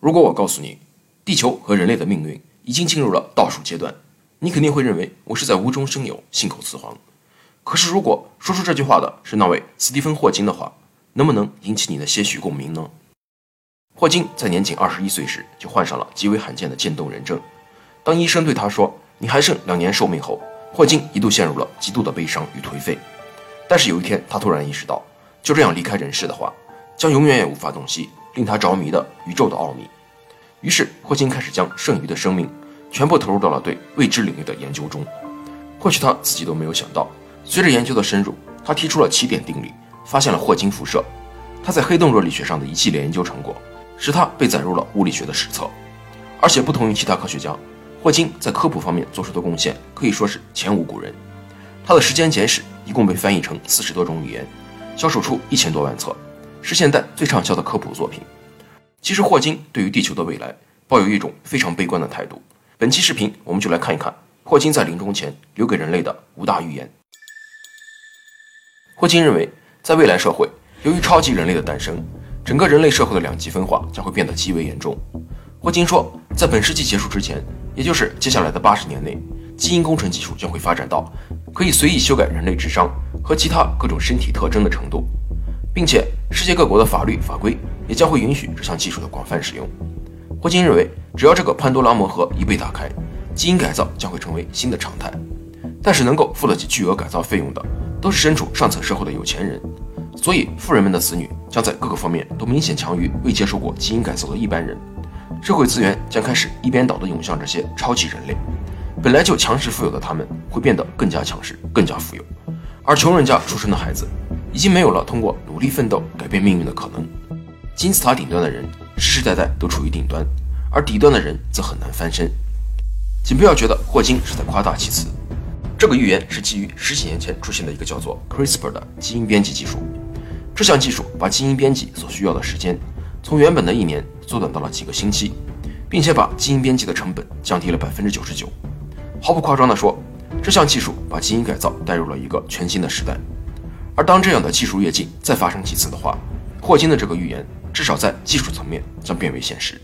如果我告诉你，地球和人类的命运已经进入了倒数阶段，你肯定会认为我是在无中生有、信口雌黄。可是，如果说出这句话的是那位斯蒂芬·霍金的话，能不能引起你的些许共鸣呢？霍金在年仅二十一岁时就患上了极为罕见的渐冻人症。当医生对他说“你还剩两年寿命”后，霍金一度陷入了极度的悲伤与颓废。但是有一天，他突然意识到，就这样离开人世的话，将永远也无法洞悉令他着迷的宇宙的奥秘。于是，霍金开始将剩余的生命全部投入到了对未知领域的研究中。或许他自己都没有想到，随着研究的深入，他提出了奇点定理，发现了霍金辐射。他在黑洞热力学上的一系列研究成果。使他被载入了物理学的史册，而且不同于其他科学家，霍金在科普方面做出的贡献可以说是前无古人。他的《时间简史》一共被翻译成四十多种语言，销售出一千多万册，是现代最畅销的科普作品。其实，霍金对于地球的未来抱有一种非常悲观的态度。本期视频，我们就来看一看霍金在临终前留给人类的五大预言。霍金认为，在未来社会，由于超级人类的诞生。整个人类社会的两极分化将会变得极为严重。霍金说，在本世纪结束之前，也就是接下来的八十年内，基因工程技术将会发展到可以随意修改人类智商和其他各种身体特征的程度，并且世界各国的法律法规也将会允许这项技术的广泛使用。霍金认为，只要这个潘多拉魔盒一被打开，基因改造将会成为新的常态。但是，能够付得起巨额改造费用的，都是身处上层社会的有钱人。所以，富人们的子女将在各个方面都明显强于未接受过基因改造的一般人，社会资源将开始一边倒地涌向这些超级人类。本来就强势富有的他们会变得更加强势、更加富有，而穷人家出生的孩子已经没有了通过努力奋斗改变命运的可能。金字塔顶端的人世世代代都处于顶端，而底端的人则很难翻身。请不要觉得霍金是在夸大其词，这个预言是基于十几年前出现的一个叫做 CRISPR 的基因编辑技术。这项技术把基因编辑所需要的时间从原本的一年缩短到了几个星期，并且把基因编辑的成本降低了百分之九十九。毫不夸张地说，这项技术把基因改造带入了一个全新的时代。而当这样的技术跃进再发生几次的话，霍金的这个预言至少在技术层面将变为现实。